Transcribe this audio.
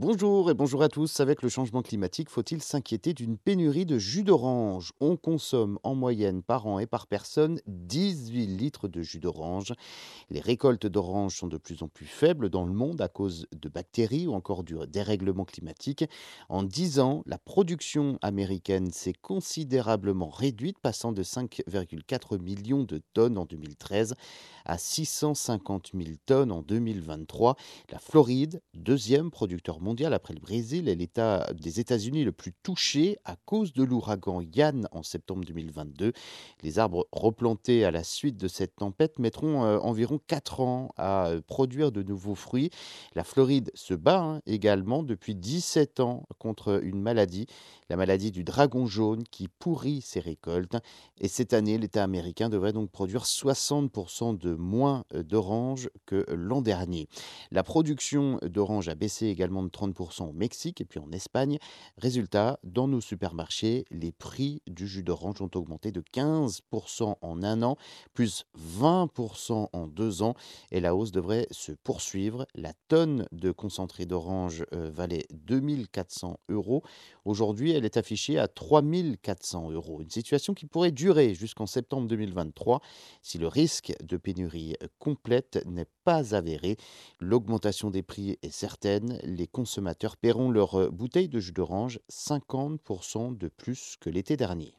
Bonjour et bonjour à tous. Avec le changement climatique, faut-il s'inquiéter d'une pénurie de jus d'orange? On consomme en moyenne par an et par personne 18 litres de jus d'orange. Les récoltes d'oranges sont de plus en plus faibles dans le monde à cause de bactéries ou encore du dérèglement climatique. En 10 ans, la production américaine s'est considérablement réduite, passant de 5,4 millions de tonnes en 2013 à 650 000 tonnes en 2023. La Floride, deuxième producteur mondial après le Brésil, est l'État des États-Unis le plus touché à cause de l'ouragan Yann en septembre 2022. Les arbres replantés à la suite de cette tempête mettront euh, environ 4 ans à euh, produire de nouveaux fruits. La Floride se bat hein, également depuis 17 ans contre une maladie, la maladie du dragon jaune qui pourrit ses récoltes. Et cette année, l'État américain devrait donc produire 60% de moins euh, d'oranges que l'an dernier. La production d'oranges a baissé également de 30% au Mexique et puis en Espagne. Résultat, dans nos supermarchés, les prix du jus d'orange ont augmenté de 15% en un an, plus 20% en deux ans et la hausse devrait se poursuivre. La tonne de concentré d'orange euh, valait 2400 euros. Aujourd'hui, elle est affichée à 3400 euros. Une situation qui pourrait durer jusqu'en septembre 2023 si le risque de pénurie complète n'est pas avéré. L'augmentation des prix est certaine. Les consommateurs paieront leur bouteille de jus d'orange 50% de plus que l'été dernier.